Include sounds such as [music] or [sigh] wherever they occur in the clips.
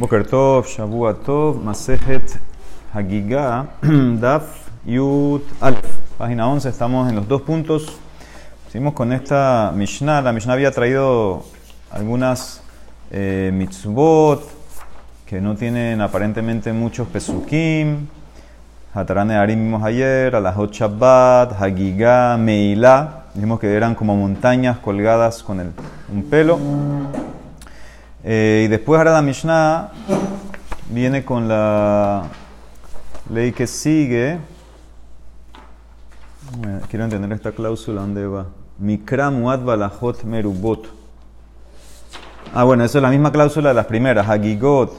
Boker Tov, Shavua Tov, Masejet Hagiga, Daf Yud Alf. Página 11, estamos en los dos puntos. Seguimos con esta Mishnah. La Mishnah había traído algunas eh, mitzvot que no tienen aparentemente muchos pesukim. Hatarane Arim vimos ayer, Alajot Shabbat, Hagiga, Meilá. Dijimos que eran como montañas colgadas con un pelo. Eh, y después ahora la Mishnah viene con la ley que sigue. Quiero entender esta cláusula, ¿dónde va? Mikra muad balajot merubot. Ah, bueno, esa es la misma cláusula de las primeras. Hagigot,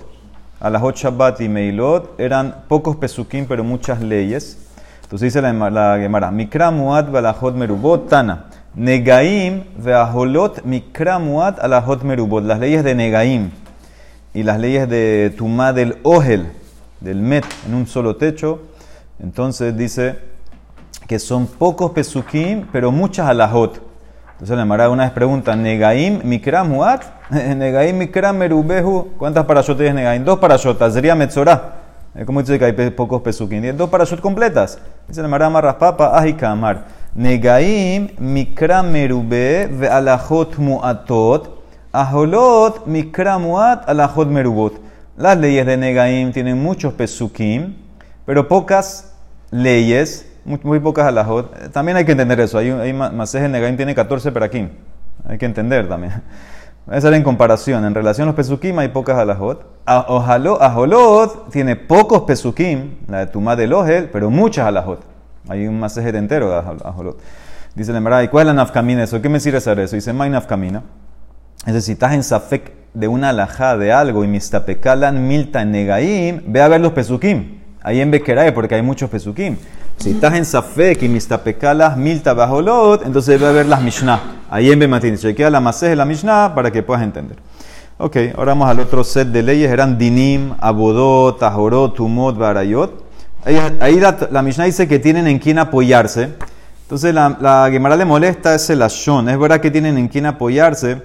alajot shabbat y meilot eran pocos pesukim, pero muchas leyes. Entonces dice la, la Gemara, Mikra muad balajot merubot tana. Negaim veaholot mikra muad alajot merubot. Las leyes de Negaim y las leyes de Tumá del Ohel, del Met, en un solo techo. Entonces dice que son pocos pesukim, pero muchas alajot. Entonces la Mara una vez pregunta, Negaim mikra muad, [laughs] Negaim mikra merubehu. ¿Cuántas parashot tienes Negaim? Dos parashotas, sería Metzorah. ¿Cómo dice que hay pocos pesukim? Dos parashot completas. Dice la Mara Marraspapa, Ajikamar. Negaim mikra merube ve alajot muatot. Aholot mikra muat alajot merubot. Las leyes de Negaim tienen muchos pesukim, pero pocas leyes, muy, pocas alajot. También hay que entender eso. Hay, hay Maseje Negaim tiene 14 perakim. Hay que entender también. [laughs] Esa era en comparación. En relación a los pesukim hay pocas alajot. Aholot tiene pocos pesukim, la de Tumá del Ohel, pero muchas alajot. Hay un masaje entero de ajolot. Dice la ¿y cuál es la nafkamina eso? ¿Qué me sirve hacer eso? Dice, may nafkamina. Es decir, estás en safek de una alajá de algo y mistapekalan milta negaim, ve a ver los pesukim. Ahí en Bekerae, porque hay muchos pesukim. Si estás en safek y mistapekalas milta bajolot, entonces ve a ver las mishnah. Ahí en Bematin. Chequea la masaje de la mishnah para que puedas entender. Ok, ahora vamos al otro set de leyes. Eran dinim, abodot, tajorot, tumot, barayot. Ahí la, Mishnah dice que tienen en quién apoyarse. Entonces la, la Gemara le molesta ese lashon. Es verdad que tienen en quién apoyarse,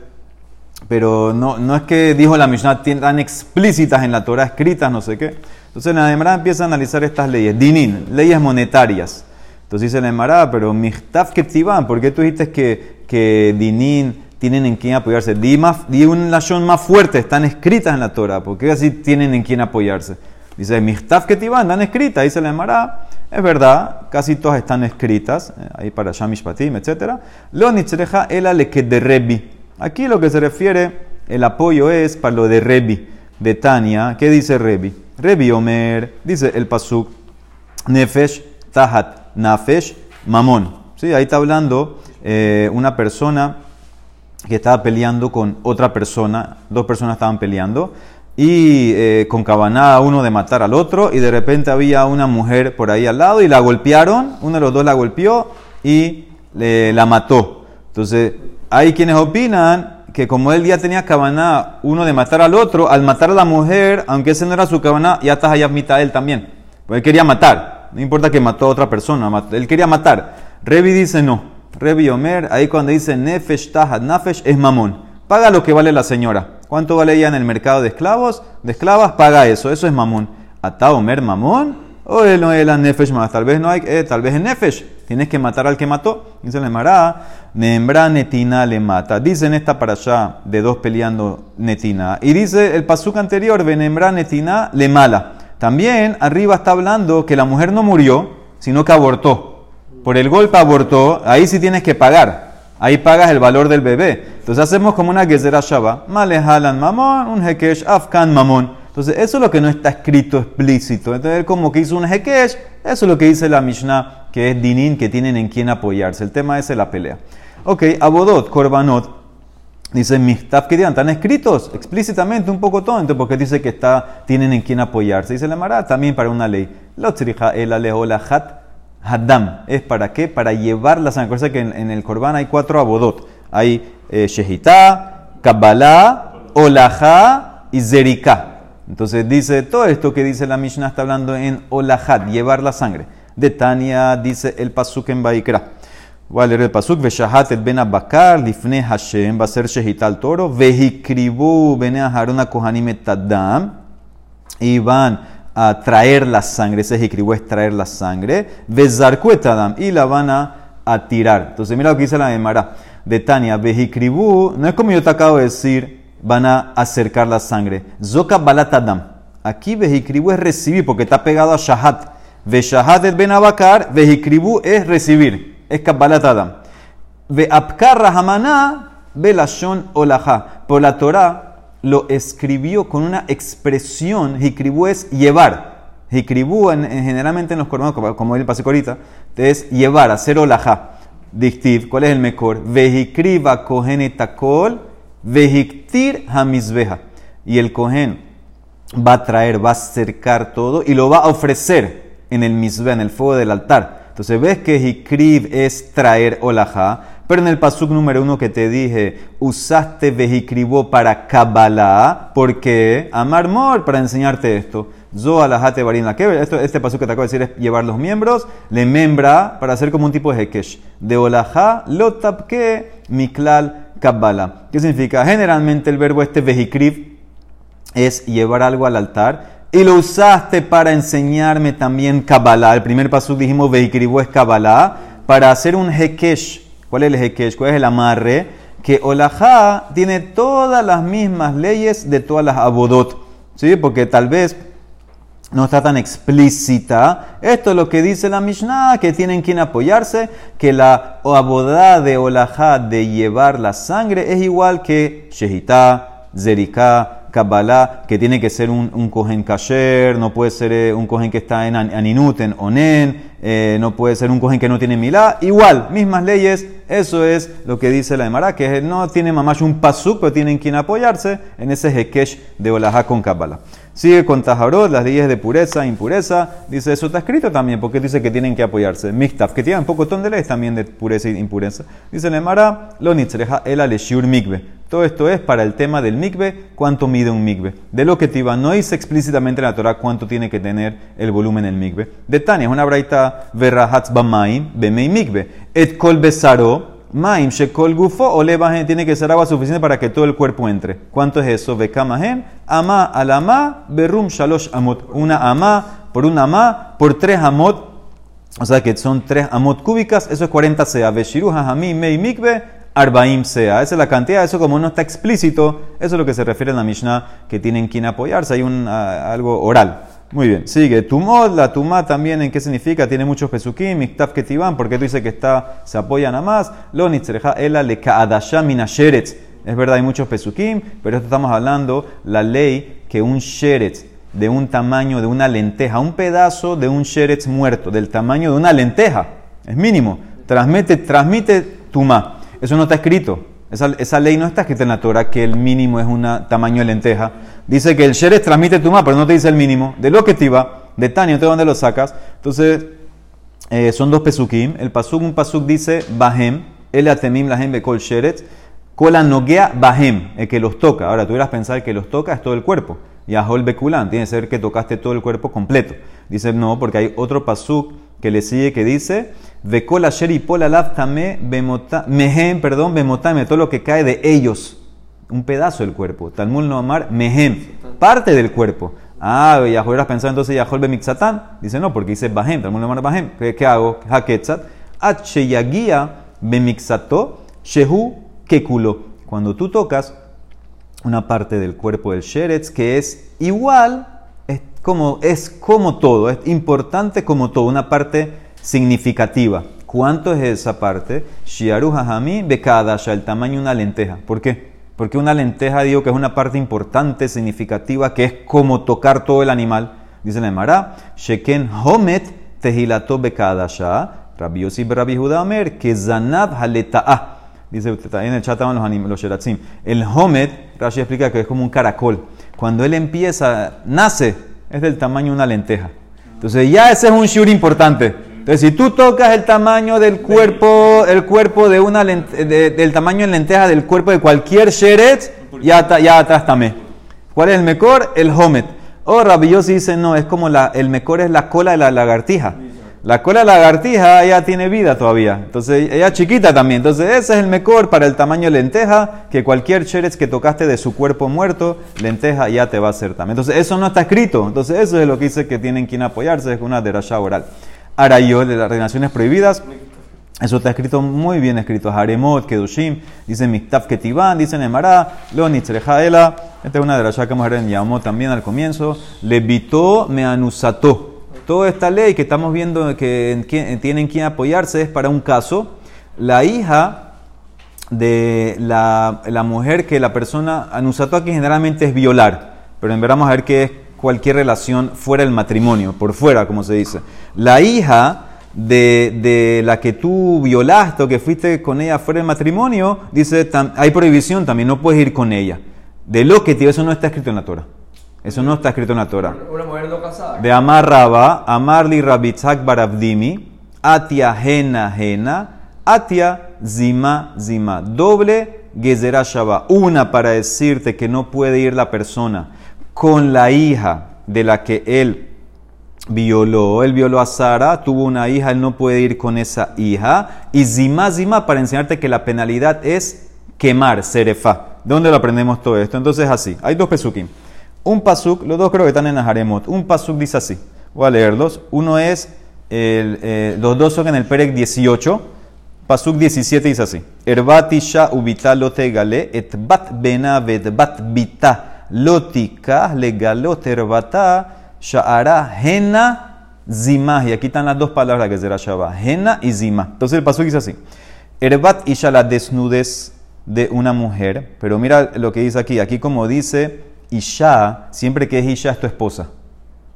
pero no, no es que dijo la Mishnah tan explícitas en la Torah escritas, no sé qué. Entonces la Gemara empieza a analizar estas leyes. Dinin, leyes monetarias. Entonces dice la Gemara, pero Mihtaf Ketzivan, ¿por qué tú dijiste que, que Dinin tienen en quién apoyarse? Di, más, di un lashon más fuerte, están escritas en la Torah. ¿Por qué así tienen en quién apoyarse? Dice, Mihtaf Ketiván, están escritas, dice la Emara. Es verdad, casi todas están escritas, eh, ahí para Shamish Patim, etc. Lo nitzreja el de Rebi. Aquí lo que se refiere, el apoyo es para lo de Rebi, de Tania. ¿Qué dice Rebi? Rebi Omer, dice el Pasuk, Nefesh, Tahat, Nafesh, Mamón. ¿Sí? Ahí está hablando eh, una persona que estaba peleando con otra persona, dos personas estaban peleando y eh, con cabana uno de matar al otro y de repente había una mujer por ahí al lado y la golpearon, uno de los dos la golpeó y la mató. Entonces, hay quienes opinan que como él ya tenía cabana uno de matar al otro, al matar a la mujer, aunque ese no era su cabana, ya estás allá mitad él también. Pues él quería matar, no importa que mató a otra persona, él quería matar. Revi dice no. Revi Omer, ahí cuando dice nefesh tahad nafesh es mamón. Paga lo que vale la señora. ¿Cuánto vale ella en el mercado de esclavos? De esclavas, paga eso. Eso es mamón. ¿Ata Omer mamón? O él no es la nefesh más. Tal vez no hay, eh, tal vez es nefesh. Tienes que matar al que mató. Dice le mará, nembra netina le mata. Dice en esta para allá de dos peleando netina. Y dice el pasuk anterior, venembra netina le mala. También arriba está hablando que la mujer no murió, sino que abortó. Por el golpe abortó, ahí sí tienes que pagar. Ahí pagas el valor del bebé. Entonces hacemos como una gezerah shaba. Malehalan mamón, un hekesh, afkan mamón. Entonces eso es lo que no está escrito explícito. Entonces como que hizo un hekesh, eso es lo que dice la Mishnah, que es dinin, que tienen en quién apoyarse. El tema es la pelea. Ok, abodot, korbanot. Dice Mihtaf que están escritos explícitamente un poco tonto porque dice que está, tienen en quién apoyarse. Dice la Mara también para una ley. Lo el hat Haddam. ¿Es para qué? Para llevar la sangre. Que en, el Corban hay cuatro abodot. Hay eh, Kabbalah, Olajá y Zerika. Entonces dice, todo esto que dice la Mishnah está hablando en Olahat, llevar la sangre. De Tania dice el Pasuk en Baikra. Voy a leer el Pasuk. Veshahat el ben Abakar, lifne Hashem, va a ser Shehitá al toro. Vehikribu bene Aharona Kohanim et y van a traer la sangre, ese jicribú es traer la sangre, Vezarcuetadam, y la van a, a tirar. Entonces mira lo que dice la Emara de Tania, Vejicribú, no es como yo te acabo de decir, van a acercar la sangre. Zoka balatadam. Aquí Vejicribú es recibir, porque está pegado a Shahat. Ve Shahat es ben abacar, Vejicribú es recibir, es Kabbalatadam. Ve Apkar Rahamana, Belashon Olaha. Por la Torah lo escribió con una expresión, Jicribú es llevar. Jicribú, en, generalmente en los corbanos, como, el pasé ahorita, es llevar, hacer olajá. Dictiv, ¿cuál es el mejor? Vejicriba cohen etakol, vejictir hamizbeja. Y el cohen va a traer, va a acercar todo y lo va a ofrecer en el misbe, en el fuego del altar. Entonces ves que jicrib es traer olajá, pero en el pasuk número uno que te dije, usaste vejicribó para Kabbalah, porque Amar Mor, para enseñarte esto. Zoalajate barin la esto, este pasuk que te acabo de decir es llevar los miembros, le membra para hacer como un tipo de hekesh. De olajá, lotapke, miklal, Kabbalah. ¿Qué significa? Generalmente el verbo este vejicrib es llevar algo al altar y lo usaste para enseñarme también Kabbalah. El primer pasuk dijimos vejicribó es Kabbalah para hacer un hekesh ¿Cuál es el hekesh? ¿Cuál es el amarre? Que Olajá tiene todas las mismas leyes de todas las abodot. ¿Sí? Porque tal vez no está tan explícita. Esto es lo que dice la Mishnah, que tienen quien apoyarse, que la abodá de Olajá de llevar la sangre es igual que Shehitá, Zeriká, Kabbalah, que tiene que ser un, un cohen kasher, no puede ser eh, un cohen que está en aninut, en onen, eh, no puede ser un cohen que no tiene milá. Igual, mismas leyes, eso es lo que dice la Emara, que no tiene mamás un pasuk, pero tienen quien apoyarse en ese hekesh de Olajá con Kabbalah. Sigue con Tajarot, las leyes de pureza, impureza. Dice, eso está escrito también, porque dice que tienen que apoyarse. Miktaf, que tiene un poco de leyes también de pureza e impureza. Dice Nemara, lo nitzreja el aleshiur mikve. Todo esto es para el tema del mikve, cuánto mide un mikve. De lo que Tiba no dice explícitamente en la Torah cuánto tiene que tener el volumen del mikve. De Tania, es una braita verrahatz bamaim, bemei mikve. Et kol besaro, Maim shekol gufo o tiene que ser agua suficiente para que todo el cuerpo entre. ¿Cuánto es eso? Ama alama, berum shalosh amot. Una ama por una ama por tres amot. O sea que son tres amot cúbicas, eso es 40 sea. Veshiru hajami mei mikve, arbaim sea. Esa es la cantidad, eso como no está explícito, eso es lo que se refiere en la Mishnah, que tienen quien apoyarse, hay un, ah, algo oral. Muy bien, sigue. Tumot, la tumá también, ¿en qué significa? Tiene muchos pesukim, miktaf ketivan, porque tú dices que está, se apoyan a más. Lo nitzreja ela le minasheretz. Es verdad, hay muchos pesukim, pero esto estamos hablando, la ley que un sheretz de un tamaño de una lenteja, un pedazo de un sheretz muerto, del tamaño de una lenteja, es mínimo, transmite, transmite tumá. Eso no está escrito. Esa, ley no está escrita en la Torah que el mínimo es un tamaño de lenteja. Dice que el Sheres transmite tu pero no te dice el mínimo. De lo que te iba, de Tania, ¿de dónde lo sacas? Entonces, eh, son dos pesukim. El pasuk, un pasuk dice Bahem, el atemim lahem bekol Sheretz, kola noguea Bahem, el que los toca. Ahora, tú hubieras pensar que los toca es todo el cuerpo. Y Ahol Bekulan, tiene que ser que tocaste todo el cuerpo completo. Dice no, porque hay otro pasuk que le sigue que dice Vekol asher y tame mehem, perdón, bemotame, todo lo que cae de ellos. Un pedazo del cuerpo. Talmud no amar mehem, parte del cuerpo. Ah, ya hubieras pensado entonces Yahol bemixatán. Dice no, porque dice bahem, Talmud no amar bahem. ¿Qué, hago? Haketzat. Acheyagia bemixato, shehu kekulo. Cuando tú tocas una parte del cuerpo del sheretz que es igual, es como, es como todo, es importante como todo, una parte significativa. ¿Cuánto es esa parte? Shiaru hajami bekadasha, el tamaño de una lenteja. ¿Por qué? Porque una lenteja digo que es una parte importante, significativa, que es como tocar todo el animal. Dice la Emara, Sheken homet tehilato bekadasha, Rabbi Yosif Rabbi Judamer, que zanab. Dice usted, en el chat estaban los, los sheratzim. El homet, Rashi explica que es como un caracol. Cuando él empieza, nace, es del tamaño de una lenteja. Entonces ya ese es un shur importante. Entonces, si tú tocas el tamaño del cuerpo, el cuerpo de una del tamaño en lenteja del cuerpo de cualquier sheret, ya, ya atrás también. ¿Cuál es el mejor? El homet. O oh, Rabbi dice, no, es como la, el mejor es la cola de la lagartija. La cola de la lagartija ya tiene vida todavía. Entonces, ella es chiquita también. Entonces, ese es el mejor para el tamaño lenteja, que cualquier cheres que tocaste de su cuerpo muerto, lenteja ya te va a hacer también. Entonces, eso no está escrito. Entonces, eso es lo que dice que tienen quien apoyarse, es una derasha oral. Ahora yo, de las relaciones prohibidas, eso está escrito muy bien escrito. Haremot, Kedushim, dice Miktaf Ketivan, dice Nemara, Lo Nitzrejaela. Esta es una de las que ver en Yamot también al comienzo. Levitó me anusató toda esta ley que estamos viendo que tienen quien apoyarse es para un caso. La hija de la, mujer que la persona anusató aquí generalmente es violar, pero en verdad vamos a ver que es cualquier relación fuera del matrimonio, por fuera, como se dice. La hija de, de, la que tú violaste o que fuiste con ella fuera del matrimonio, dice, hay prohibición también, no puedes ir con ella. De lo que eso no está escrito en la Torah. Eso no está escrito en la Torah. Una mujer no casada. De Amar Raba, Amarli Rabitzak Barabdimi, Atia Hena Hena, Atia Zima Zima. Doble Shaba. Una para decirte que no puede ir la persona con la hija de la que él violó. Él violó a Sara, tuvo una hija, él no puede ir con esa hija. Y Zima Zima para enseñarte que la penalidad es quemar, serefa. ¿De dónde lo aprendemos todo esto? Entonces así, hay dos pesukim. Un pasuk, los dos creo que están en Aharemot. Un pasuk dice así. Voy a leerlos. Uno es, el, eh, los dos son en el Perek 18. Pasuk 17 dice así. Gale et bat bat lotika legalot erbata sha'ara hena zima. Y aquí están las dos palabras que será shaba. Hena y zima. Entonces el pasuk dice así. Erbat isha la desnudez de una mujer. Pero mira lo que dice aquí. Aquí como dice Isha, siempre que es Isha es tu esposa.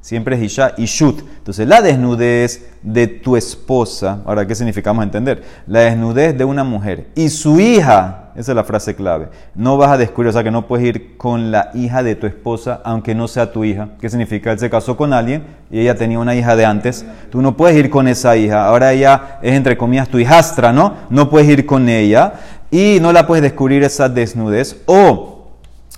Siempre es Isha y Shut. Entonces, la desnudez de tu esposa, ahora, ¿qué significamos entender? La desnudez de una mujer y su hija, esa es la frase clave. No vas a descubrir, o sea, que no puedes ir con la hija de tu esposa, aunque no sea tu hija. ¿Qué significa? Él se casó con alguien y ella tenía una hija de antes. Tú no puedes ir con esa hija. Ahora ella es, entre comillas, tu hijastra, ¿no? No puedes ir con ella y no la puedes descubrir esa desnudez. O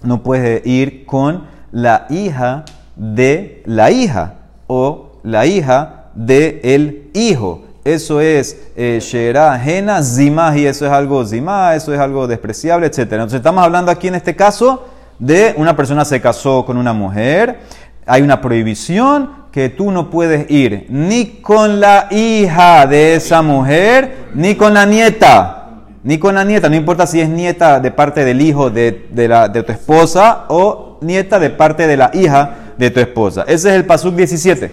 no puede ir con la hija de la hija o la hija de el hijo. Eso es eh, Shera Jena Zima y eso es algo Zima, eso es algo despreciable, etc. Entonces estamos hablando aquí en este caso de una persona se casó con una mujer, hay una prohibición que tú no puedes ir ni con la hija de esa mujer ni con la nieta ni con la nieta, no importa si es nieta de parte del hijo de, la, de tu esposa o nieta de parte de la hija de tu esposa. Ese es el Pasuk 17.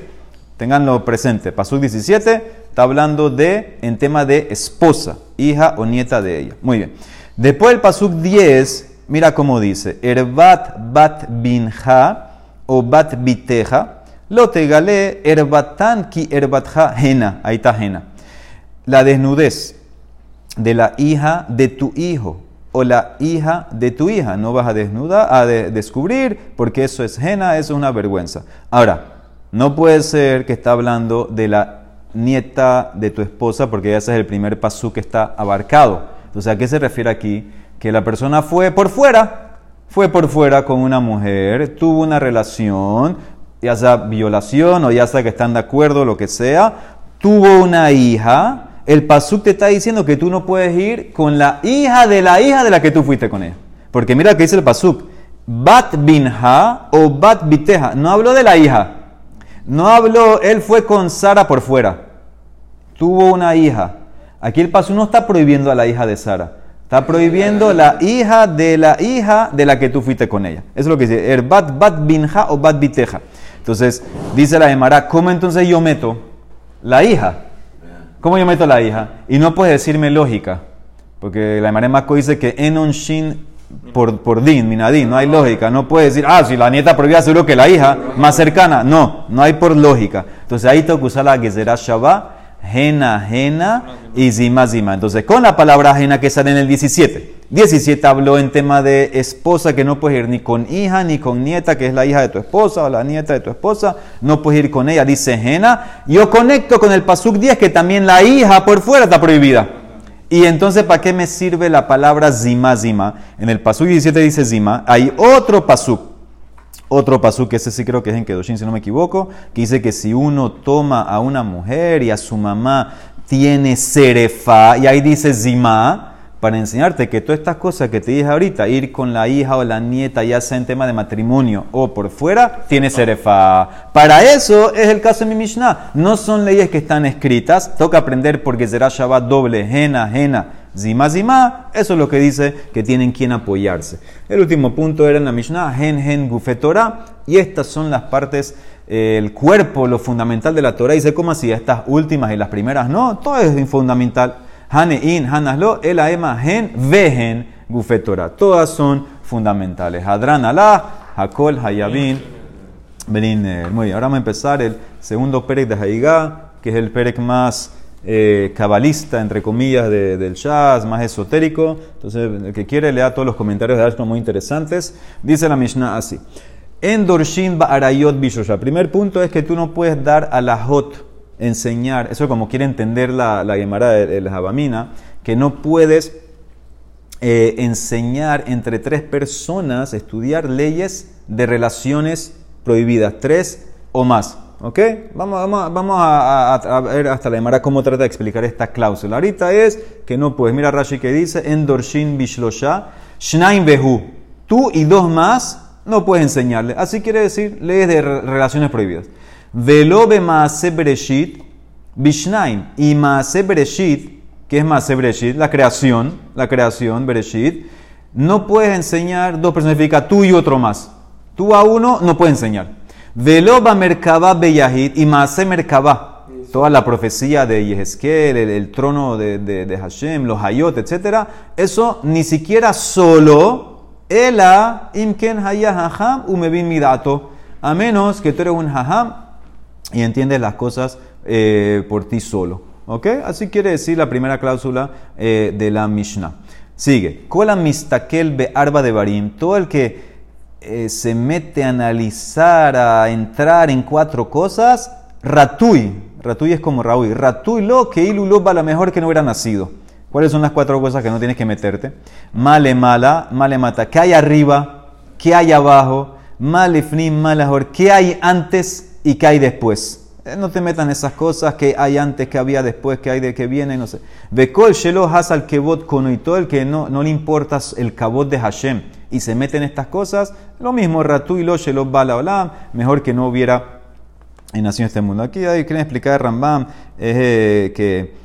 Tenganlo presente. Pasuk 17 está hablando de, en tema de esposa, hija o nieta de ella. Muy bien. Después el Pasuk 10, mira cómo dice: Erbat bat binja o bat biteja, lo tegale erbatan ki erbatja jena. Ahí está jena. La desnudez de la hija de tu hijo o la hija de tu hija. No vas a desnudar, a descubrir, porque eso es jena, eso es una vergüenza. Ahora, no puede ser que está hablando de la nieta de tu esposa, porque ese es el primer pasú que está abarcado. Entonces, ¿a qué se refiere aquí? Que la persona fue por fuera, fue por fuera con una mujer, tuvo una relación, ya sea violación o ya sea que están de acuerdo, lo que sea, tuvo una hija, el pasuk te está diciendo que tú no puedes ir con la hija de la hija de la que tú fuiste con ella. Porque mira que dice el pasuk, bat binha o bat biteja. No habló de la hija. No habló, él fue con Sara por fuera. Tuvo una hija. Aquí el pasuk no está prohibiendo a la hija de Sara. Está prohibiendo la hija de la hija de la que tú fuiste con ella. Eso es lo que dice. El bat bat binha o bat biteja. Entonces, dice la Emara, ¿cómo entonces yo meto la hija? ¿Cómo yo meto la hija? Y no puedes decirme lógica, porque la Emare Maco dice que en shin por, por din, minadin, no hay lógica. No puedes decir, ah, si la nieta prohibida seguro que la hija más cercana. No, no hay por lógica. Entonces ahí tengo que usar la Gezerah Shabbat, Jena, Jena y Zima, Zima. Entonces con la palabra Jena que sale en el 17. 17 habló en tema de esposa, que no puedes ir ni con hija ni con nieta, que es la hija de tu esposa o la nieta de tu esposa, no puedes ir con ella, dice Jena. Yo conecto con el Pasuk 10, que también la hija por fuera está prohibida. Y entonces, ¿para qué me sirve la palabra zima, zima? En el Pasuk 17 dice zima, hay otro Pasuk, Otro pasú que ese sí creo que es en Kedoshin, si no me equivoco, que dice que si uno toma a una mujer y a su mamá tiene serefa, y ahí dice zima, para enseñarte que todas estas cosas que te dije ahorita, ir con la hija o la nieta, ya sea en tema de matrimonio o por fuera, tiene serefa. Para eso es el caso de mi Mishnah. No son leyes que están escritas, toca aprender porque será Shabbat doble, jena, jena, zima, zima. Eso es lo que dice que tienen quien apoyarse. El último punto era en la Mishnah, gen, gen, gufetora. Y estas son las partes eh, el cuerpo, lo fundamental de la Torah. Dice, ¿cómo así? Estas últimas y las primeras no, todo es fundamental. Hanein, Hanaslo, el Aema, Gen, Vehen, Gufetora. Todas son fundamentales. Hadran Allah, Hakol, Hayabin, Benin. Muy bien, ahora vamos a empezar el segundo Perek de Haigá, que es el Perek más eh, cabalista, entre comillas, del Shaz, más esotérico. Entonces, el que quiere lea todos los comentarios de Ashton muy interesantes. Dice la Mishnah así. En Dorshin Ba'arayot Bishosha. Primer punto es que tú no puedes dar a la Hot enseñar, eso como quiere entender la, la Gemara de, la Jabamina, que no puedes eh, enseñar entre tres personas, estudiar leyes de relaciones prohibidas, tres o más. ¿Ok? Vamos, vamos, vamos a, ver hasta la Gemara cómo trata de explicar esta cláusula. Ahorita es que no puedes. Mira Rashi que dice, en Dorshin Bishlosha, Shnaim Behu. Tú y dos más no puedes enseñarle. Así quiere decir leyes de relaciones prohibidas. Velobe Maase Bereshit, Bishnaim. Y Maase Bereshit, que es Maase Bereshit, la creación, la creación, Bereshit, no puedes enseñar dos personas, significa tú y otro más. Tú a uno no puedes enseñar. Veloba Merkaba Beyahid y Maase Merkaba. Toda la profecía de Yehezkel, el, trono de, de, Hashem, los Hayot, etc. Eso ni siquiera solo, Ela Imken Hayah Haham Umebin Midato. A menos que tú eres un Haham y entiendes las cosas eh, por ti solo. ¿Ok? Así quiere decir la primera cláusula eh, de la Mishnah. Sigue. Kola arba de. Todo el que eh, se mete a analizar, a entrar en cuatro cosas, ratui. Ratui es como Raúl. Ratui lo que ilulo va la mejor que no hubiera nacido. ¿Cuáles son las cuatro cosas que no tienes que meterte? Male mala, male mata. ¿Qué hay arriba? ¿Qué hay abajo? Male fnim, male ¿Qué hay antes? Y qué hay después. Eh, no te metan esas cosas que hay antes, que había después, que hay de que viene, no sé. Bekol shelo hasal kebot kono y todo el que no, no le importa el kabot de Hashem y se mete en estas cosas, lo mismo ratu y lo shelo bala olam, mejor que no hubiera nacido en este mundo. Aquí hay que explicar Rambam eh, que,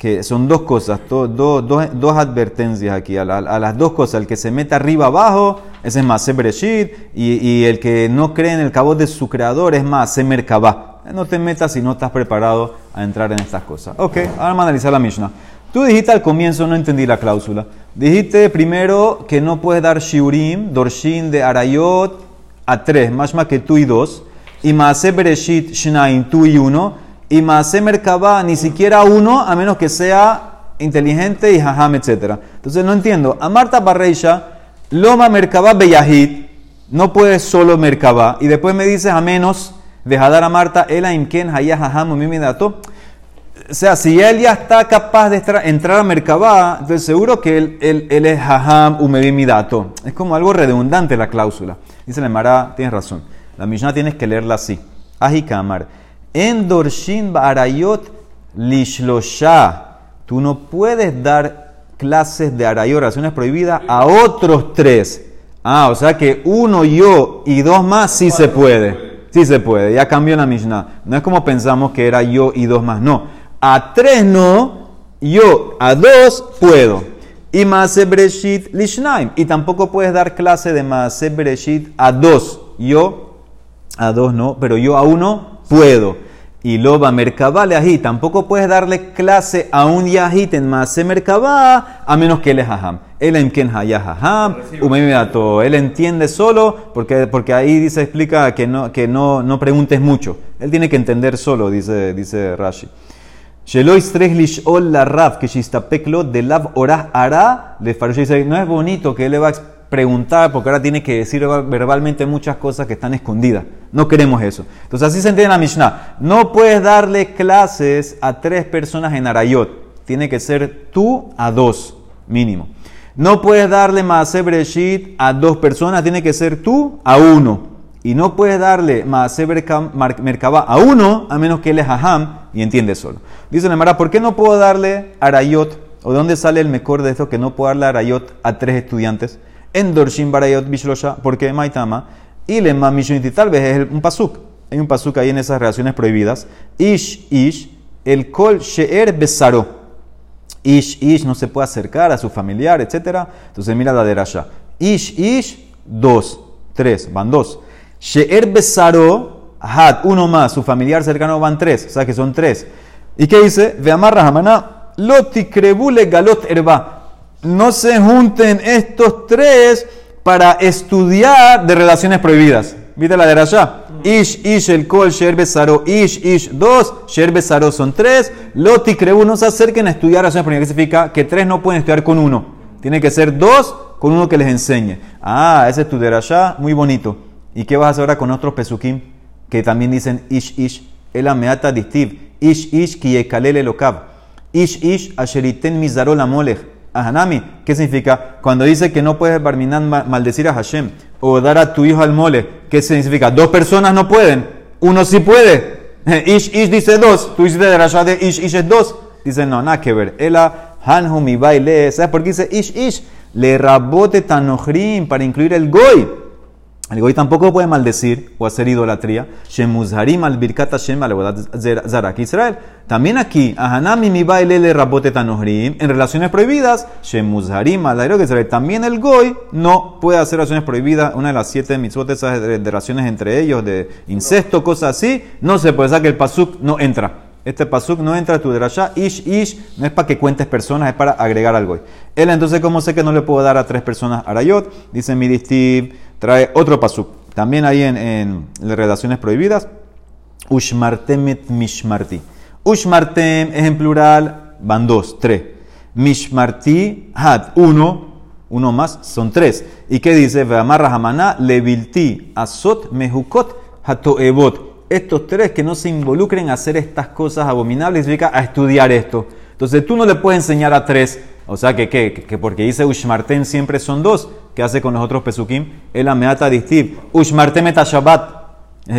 que, son dos cosas, dos advertencias aquí, a, las dos cosas, el que se mete arriba abajo, ese es más Bereshit, y, y el que no cree en el cabot de su creador es más Merkabah. No te metas si no estás preparado a entrar en estas cosas. Ok, ahora vamos a analizar la Mishnah. Tú dijiste al comienzo, no entendí la cláusula. Dijiste primero que no puedes dar shiurim, dorshin de arayot a tres, más más que tú y dos. Y maase bereshit shnaim, tú y uno. Y maase merkabah, ni siquiera uno, a menos que sea inteligente y jajam, etc. Entonces no entiendo. A Marta Barreisha Loma Merkabah Beyahid, no puedes solo Merkabah. Y después me dices a menos de Hadar a Marta, Ela Imken Hayahaham Mimidato. O sea, si él ya está capaz de entrar a Merkabah, entonces seguro que él, él, es Haham Umebimidato. Es como algo redundante la cláusula. Dice la Mara, tienes razón. La Mishnah tienes que leerla así. Ajikamar. En Dorshin Barayot Lishlosha. Tú no puedes dar clases de arayot, oraciones prohibidas, a otros tres. Ah, o sea que uno, yo y dos más sí se puede. Sí se puede, ya cambió la Mishnah. No es como pensamos que era yo y dos más, no. A tres no, yo a dos puedo. Y Maase Breshit Lishnaim. Y tampoco puedes dar clase de Maase Breshit a dos. Yo a dos no, pero yo a uno puedo. Y loba merkabá le Tampoco puedes darle clase a un yahit en mase merkabá a menos que él es hajam. Él en quien hajam, él entiende solo porque, porque ahí dice, explica que no, que no, no preguntes mucho. Él tiene que entender solo, dice, dice Rashi. la raf que de lav orah ara le dice, no es bonito que él le va a preguntar, porque ahora tiene que decir verbalmente muchas cosas que están escondidas. No queremos eso. Entonces así se entiende la Mishnah. No puedes darle clases a tres personas en Arayot. Tiene que ser tú a dos, mínimo. No puedes darle más Breshit a dos personas, tiene que ser tú a uno. Y no puedes darle Maase Merkabah a uno, a menos que él es Aham y entiende solo. Dice la Mara, ¿por qué no puedo darle Arayot? ¿O de dónde sale el mejor de esto que no puedo darle Arayot a tres estudiantes? En Dorshin Barayot Bishlosha, porque Maitama. Y le tal vez es un pasuk. Hay un pasuk ahí en esas relaciones prohibidas. Ish, ish, el kol she'er besaro. Ish, ish, no se puede acercar a su familiar, etc. Entonces mira la derasha. Ish, ish, dos, tres, van dos. She'er besaro, had, uno más, su familiar cercano van tres, o sea que son tres. ¿Y qué dice? Ve amarra jamana, loti krebule galot erba. No se junten estos tres para estudiar de relaciones prohibidas. ¿Viste la de allá? Ish, ish, el kol, sher besaro, ish, ish, dos, sher besaro son tres. Loti creu no se acerquen a estudiar relaciones prohibidas. ¿Qué significa? Que tres no pueden estudiar con uno. Tiene que ser dos con uno que les enseñe. Ah, ese es tu allá, muy bonito. ¿Y qué vas a hacer ahora con otros pesukim? Que también dicen ish, ish, el ameata distiv, ish, ish, ki yekalele lokav, ish, ish, asheriten mizarol amolech. Ahanami. ¿Qué significa? Cuando dice que no puedes barminan maldecir a Hashem o dar a tu hijo al mole, ¿qué significa? Dos personas no pueden, uno sí puede. [laughs] Ish, ish dice dos, tú dices de la de ish, ish es dos. Dice, no, nada que ver. Ela, hanhu mi baile. ¿Sabes por qué dice ish, ish? Le rabote tanojrim para incluir el goy. El goy tampoco puede maldecir o hacer idolatría. Shemuzharim al birkat Hashem zarak Israel. También aquí, ahanami mi baile le rabote tanohrim, en relaciones prohibidas, shemuzharim al Israel. También el goy no puede hacer relaciones prohibidas. Una de las siete mitzvot esas de, relaciones entre ellos, de incesto, cosas así, no se puede. saber que el pasuk no entra. Este pasuk no entra a tu derashá. Ish, ish, no es para que cuentes personas, es para agregar al goy. Él entonces, ¿cómo sé que no le puedo dar a tres personas arayot? Dice Midistiv trae otro pasuk. También ahí en, en las relaciones prohibidas. Ushmartemet mishmarti. Ushmartem es en plural, van dos, tres. Mishmarti had, uno, uno más, son tres. ¿Y qué dice? Veamarra hamana levilti asot mehukot hatoebot. Estos tres que no se involucren a hacer estas cosas abominables significa a estudiar esto. Entonces tú no le puedes enseñar a tres o sea que, que, porque dice Ushmarten siempre son dos. ¿Qué hace con los otros pesukim? El ameata distiv. Ushmartem et Shabbat.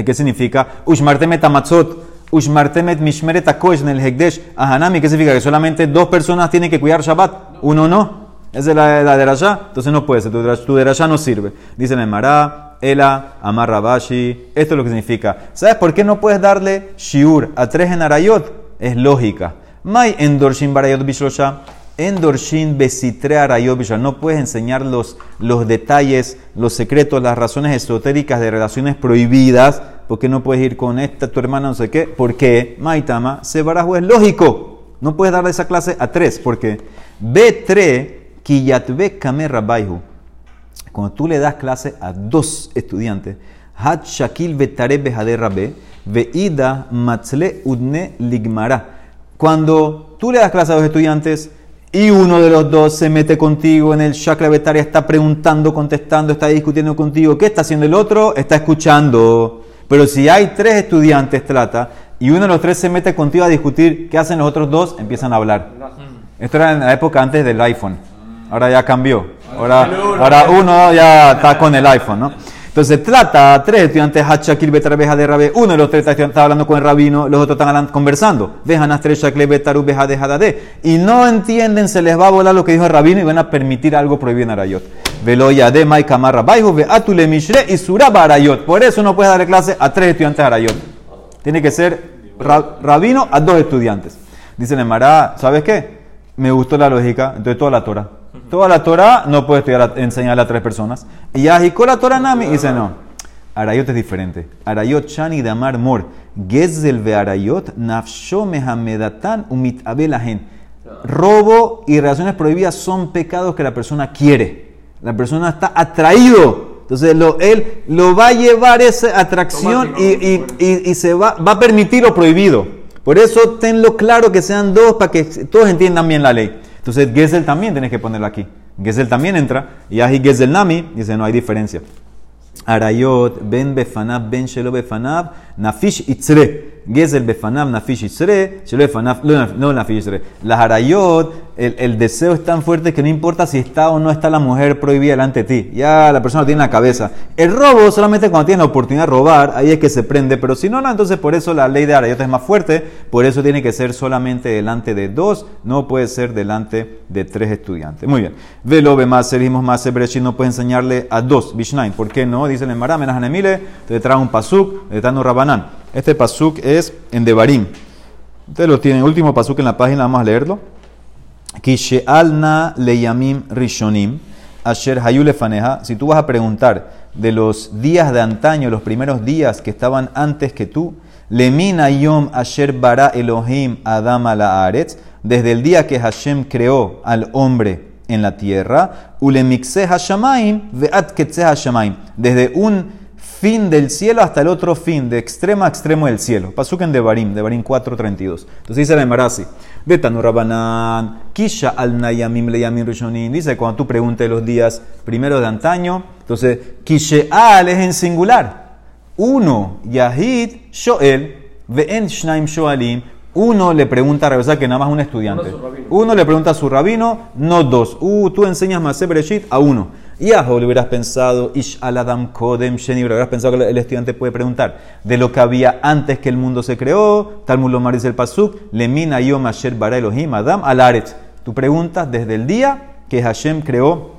¿Qué significa? Ushmartem et matzot. Ushmartem et mishmeret en el hekdesh. Ahanami. ¿Qué significa? Que solamente dos personas tienen que cuidar Shabbat. Uno no. Esa es la, la derashá. Entonces no puede ser. Tu derashá no sirve. Dice el Mará. Ela, Amar Rabashi. Esto es lo que significa. ¿Sabes por qué no puedes darle shiur a tres en Arayot? Es lógica. Mai endorshin barayot bishlosha. En Dorshin Besitre no puedes enseñar los, los detalles, los secretos, las razones esotéricas de relaciones prohibidas, porque no puedes ir con esta, tu hermana, no sé qué, porque Maitama, Sebarajo es lógico. No puedes darle esa clase a tres, porque B3, Kiyatbe Kamer Cuando tú le das clase a dos estudiantes, Hat Shakil Betare Behader Rabbe, Veida Matzle Udne Ligmara. Cuando tú le das clase a dos estudiantes, y uno de los dos se mete contigo en el chakra betaria, está preguntando, contestando, está discutiendo contigo, ¿qué está haciendo el otro? Está escuchando. Pero si hay tres estudiantes, trata, y uno de los tres se mete contigo a discutir, ¿qué hacen los otros dos? Empiezan a hablar. Esto era en la época antes del iPhone. Ahora ya cambió. Ahora uno ya está con el iPhone, ¿no? Entonces trata a tres estudiantes Hachakil Betra de Rabe. Uno de los tres está hablando con el rabino, los otros están conversando. Vejan tres Shakle Betaru Beja de Hadade. Y no entienden, se les va a volar lo que dijo el rabino y van a permitir algo prohibido en Arayot. Veloya de Mai Kamarra Baihu Atule Mishre y Suraba Arayot. Por eso no puede darle clase a tres estudiantes de Arayot. Tiene que ser rabino a dos estudiantes. Dice Nemara, ¿sabes qué? Me gustó la lógica, entonces toda la Torah. Toda la Torah no puede estudiar, enseñarle a tres personas. Y Ajikó la Torah Nami dice no. Arayot es diferente. Arayot Shani Damar Mor. Gezel ve Arayot Nafsho Mehamedatan Umit Abelahen. Robo y relaciones prohibidas son pecados que la persona quiere. La persona está atraído. Entonces lo, él lo va a llevar esa atracción y, y, y, se va, va a permitir lo prohibido. Por eso tenlo claro que sean dos para que todos entiendan bien la ley. Entonces, Gesel también tienes que ponerlo aquí. Gesel también entra. Y ahí Gesel Nami dice, no hay diferencia. Arayot, Ben Befanab, Ben Shelo Befanab, Nafish Itzre. Gezel befanav nafish isre, shelo befanav no nafish isre. Las harayot, el, deseo es tan fuerte que no importa si está o no está la mujer prohibida delante de ti. Ya la persona lo tiene en la cabeza. El robo solamente cuando tienes la oportunidad de robar, ahí es que se prende. Pero si no, no, entonces por eso la ley de harayot es más fuerte. Por eso tiene que ser solamente delante de dos, no puede ser delante de tres estudiantes. Muy bien. Velo más, seguimos más, no puede enseñarle a dos, Bishnaim. ¿Por qué no? Dice el Emara, menas anemile, te trae un pasuk, de Tano Rabanán. Este pasuk es en Devarim. Ustedes lo tienen, último pasuk en la página, vamos a leerlo. Kishealna leyamim rishonim, asher hayule faneja. Si tú vas a preguntar de los días de antaño, los primeros días que estaban antes que tú, lemina yom asher bara Elohim adam la aretz, desde el día que Hashem creó al hombre en la tierra, ulemixe hashamaim ve'at hashamaim, desde un fin del cielo hasta el otro fin, de extremo a extremo del cielo. Pasuk en Devarim, Devarim 4.32. Entonces dice la Emarasi, Betanu Rabanan, Kisha al Nayamim Leyamim Rishonim. Dice cuando tú preguntes los días primeros de antaño, entonces al es en singular. Uno, Yahid, Shoel, Ve'en Shnaim Shoalim. Uno le pregunta a sea que nada más un estudiante. Uno, le pregunta a su rabino, no dos. Uh, tú enseñas más Bereshit a uno. Y a le hubieras pensado, Ish al Adam Kodem Sheni, hubieras pensado que el estudiante puede preguntar de lo que había antes que el mundo se creó. Talmud Lomar dice el Pasuk, Lemina Yom Asher Bara Elohim Adam Alaret. Tú preguntas desde el día que Hashem creó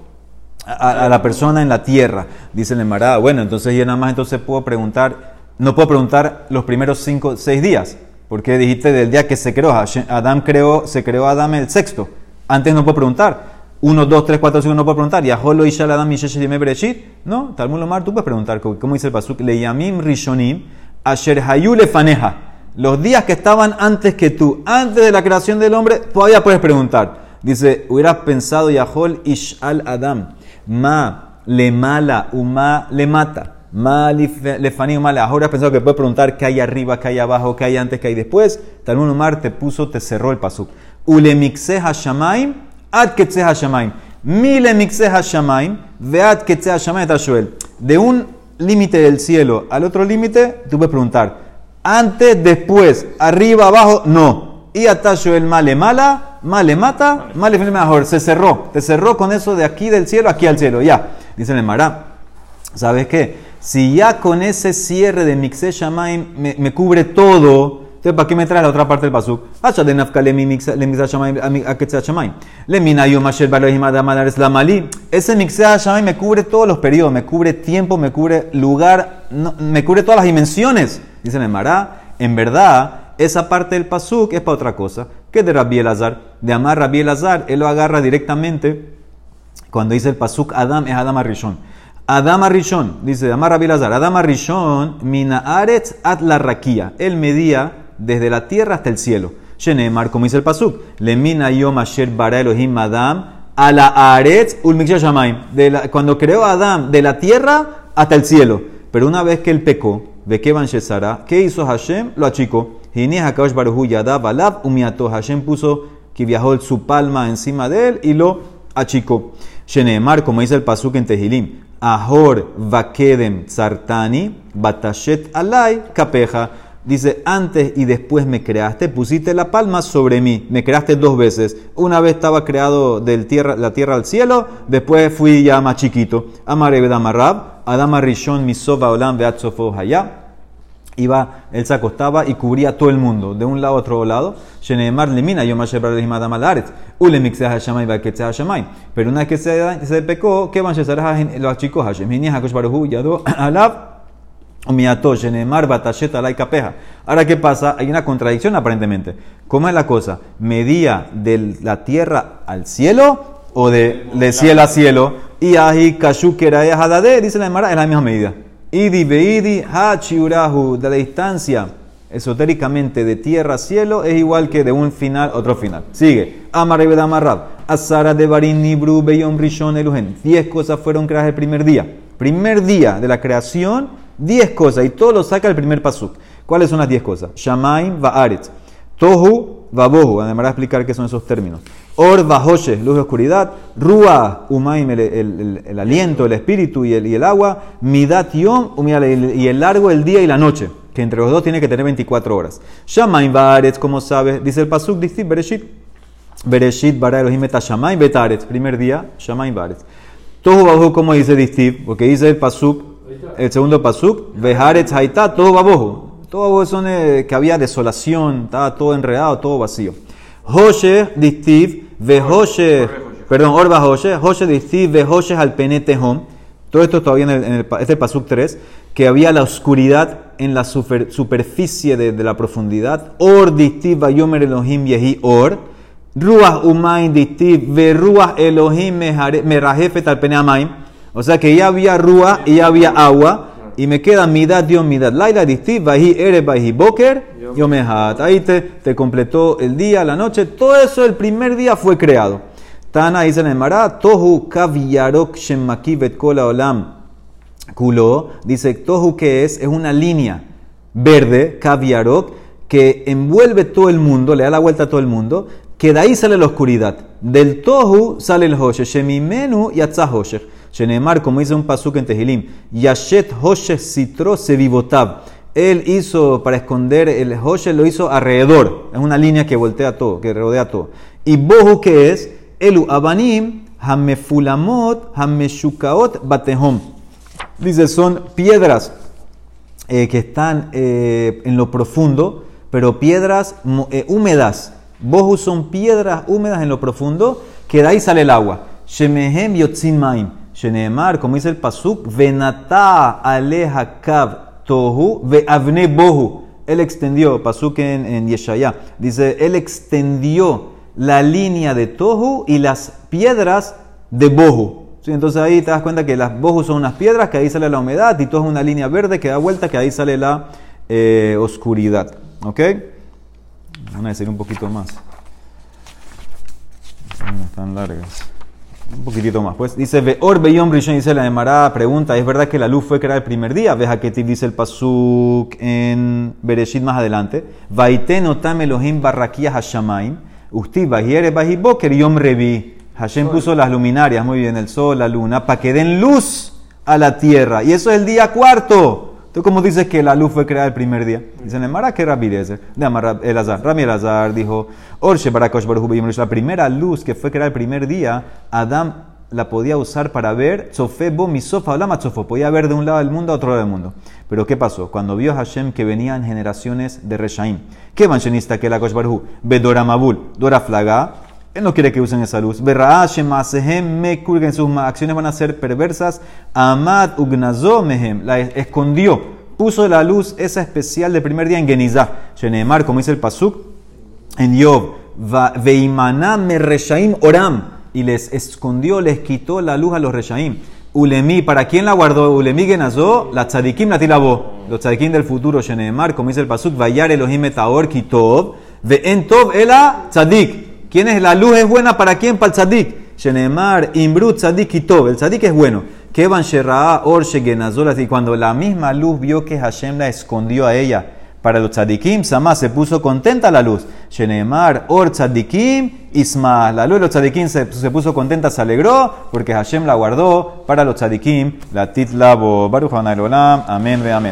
a, la persona en la tierra. Dice el Emara, bueno, entonces yo nada más entonces puedo preguntar, no puedo preguntar los primeros cinco, seis días, porque dijiste del día que se creó, Adam creó, se creó Adam el sexto. Antes no puedo preguntar. 1, 2, 3, 4, 5 no puedo preguntar. Yaholo Isha Adam Mishesh Bereshit. No, Talmud Lomar, tú puedes preguntar. ¿Cómo dice el Pasuk? Leyamim Rishonim Asher Hayule Faneja. Los días que estaban antes que tú, antes de la creación del hombre, todavía puedes preguntar. Dice, hubieras pensado Yahol Ish al Adam. Ma le mala, uma le mata. Ma le fani, Ahora has pensado que puedes preguntar qué hay arriba, qué hay abajo, qué hay antes, qué hay después. Talmud Lomar te puso, te cerró el Pasuk. Ulemixe Hashamaim ad ketzeh hashamaim. Mile mixeh hashamaim, vead ketzeh hashamaim shoel. De un límite del cielo al otro límite, tú puedes preguntar, antes, después, arriba, abajo, no. Y el male mala, male mata, male mejor. Se cerró, te cerró con eso de aquí del cielo, aquí al cielo, ya. Dice el Mará, ¿sabes qué? Si ya con ese cierre de Mixé Shamaim me cubre todo, entonces, ¿para qué me trae la otra parte del pasuk? Hacha de nafka le mixa shamayim. Le minayom asher balohim adamar es la malí. Ese mixa shamayim me cubre todos los periodos, me cubre tiempo, me cubre lugar, me cubre todas las dimensiones. Dice el Mará, en verdad, esa parte del pasuk es para otra cosa. ¿Qué de Rabbi Elazar? De amar Rabbi Elazar, él lo agarra directamente cuando dice el pasuk Adam es Adam Arishon. Adam Arishon, dice Amar Rabbi Elazar, Adam Arishon, mina aretz at la raquía. Él medía desde la tierra hasta el cielo. Shenemar, como dice el Pasuk, Lemina yom asher bara Elohim Adam, a la aretz. Cuando creó a Adam de la tierra hasta el cielo. Pero una vez que él pecó, de que van ¿qué hizo Hashem? Lo achicó. Hashem puso que viajó su palma encima de él y lo achicó. Shenemar, como dice el Pasuk en Tehilim, Ahor vakedem sartani batashet alay kapeja Dice, antes y después me creaste, pusiste la palma sobre mí, me creaste dos veces. Una vez estaba creado de tierra, la tierra al cielo, después fui ya más chiquito. Amareb Amarab, Adama Rishon Misova Olam Beatzofo Hayá. Iba, él se acostaba y cubría todo el mundo, de un lado a otro lado. Pero una vez que se, se pecó, ¿qué van a hacer los chicos Hashem? [clears throat] Alab. Ahora, ¿qué pasa? Hay una contradicción aparentemente. ¿Cómo es la cosa? ¿Medía de la tierra al cielo o de, de cielo a cielo? Y ahi kashukera dice la Emara, es la misma medida. Idi beidi hachiurahu, de la distancia esotéricamente de tierra a cielo es igual que de un final a otro final. Sigue. Amarebe amarrab. Asara de barin beyom rishon. Diez cosas fueron creadas el primer día. Primer día de la creación 10 cosas y todo lo saca el primer pasuk. ¿Cuáles son las 10 cosas? Shamaim va'aretz. Tohu vabohu. Además, explicar qué son esos términos. Or vahoshe, luz de oscuridad. Rua umaim, el, el, aliento, el espíritu y el, y agua. Midat yom, y el largo el día y la noche. que entre los dos tiene que tener 24 horas. Shamaim Baretz, como sabes, dice el Pasuk, dice Bereshit. Bereshit, Bara Elohim eta Shamaim Betaretz. Primer día, Shamaim Baretz. Todo bajo, como dice Distiv, porque dice el Pasuk, el segundo Pasuk, Beharetz Haitá, todo bajo. Todo bajo son eh, que había desolación, estaba todo enredado, todo vacío. Hoshe, Distiv, Vehoshe, perdón, Orba Hoshe, Hoshe Distiv, Vehoshe al Penetehom. Todo esto todavía en el, en el, este Pasuk 3, que había la oscuridad en la super, superficie de, la profundidad. Or Distiv, Vayomer Elohim Yehi Or. Ruach Umain Distiv, Veruach Elohim Merajefet al Peneamaim. O sea que ya había Ruach y ya había agua. Y me queda Midat Dios Midat. Laila Distiv, Vahi Ere, Vahi Boker, Yomehat. Ahí te, te completó el día, la noche. Todo eso el primer día fue creado. Tana dice en el Mará, Tohu Kav Yarok Shemaki Bet Kola Olam. Kulo, dice Tohu que es, es una línea verde, Kav Yarok, que envuelve todo el mundo, le da la vuelta a todo el mundo, que de ahí sale la oscuridad. Del Tohu sale el Hoshe, Shemimenu Yatzah Hoshe. Shenemar, como dice un pasuk en Tehilim, Yashet Hoshe Sitro Sevivotab. Él hizo para esconder el Hoshe, lo hizo alrededor. Es una línea que voltea todo, que rodea todo. Y Bohu, que es? Elu Abanim, Hamefulamot, Hameshukaot, Batehom. Dice, son piedras eh, que están eh, en lo profundo, pero piedras eh, húmedas. Bohu son piedras húmedas en lo profundo, que de ahí sale el agua. Shemehem Yotzin Maim. Sheneemar, como dice el Pasuk, Venata Aleja Kav Tohu, Ve Avne Bohu. Él extendió, Pasuk en, Yeshaya, dice, él extendió la línea de Tohu y las piedras de Bohu. ¿Sí? Entonces ahí te das cuenta que las Bohu son unas piedras, que ahí sale la humedad, y todo es una línea verde que da vuelta, que ahí sale la eh, oscuridad. ¿Ok? Van a decir un poquito más. No están largas. Un poquitito más. Pues dice, Veor Beyom Rishon, dice la Emara, pregunta, ¿es verdad que la luz fue creada el primer día? Veja que dice el Pasuk en Bereshit más adelante. Vaiten otam Elohim barraquías Hashamaim. Usted bajiere bajiboker yom revi. Hashem puso las luminarias, muy bien, el sol, la luna, para que den luz a la tierra. Y eso es el día cuarto. ¿Tú cómo dices que la luz fue creada el primer día? Dicen, Mara que Rabbi Elazar. El Azar. Rami Elazar dijo, Orche Barakosh la primera luz que fue creada el primer día, Adam la podía usar para ver, Sofebo, Misofa, Olama Sofo, podía ver de un lado del mundo a otro lado del mundo. Pero ¿qué pasó? Cuando vio Hashem que venían generaciones de Reshaim, ¿qué manchenista que la Kosh? Bedora Mabul, Dora Flaga, él no quiere que usen esa luz. que sus acciones van a ser perversas. Amad ugnazo mehem, la escondió. Puso la luz esa especial del primer día en Genizah. Shenemar, como dice el Pasuk, en Yov, veimana me reshaim oram. Y les escondió, les quitó la luz a los reshaim. Ulemi, ¿para quién la guardó? Ulemi genazó, la tzadikim la tilabó. Los tzadikim del futuro, Shenemar, como dice el Pasuk, vayar Elohim etaor kitov, ve en tov ela tzadik. ¿Quién es la luz? ¿Es buena para quién? Para el tzadik. Imbrut tzadik y. El tzadik es bueno. Kevan Shera'a Or Y cuando la misma luz vio que Hashem la escondió a ella para los tzadikim, Samá se puso contenta la luz. Shenemar Or tzadikim Isma. La luz de los tzadikim se, se, puso contenta, se alegró porque Hashem la guardó para los tzadikim. La titlabo. Baruch. Amén ve amén.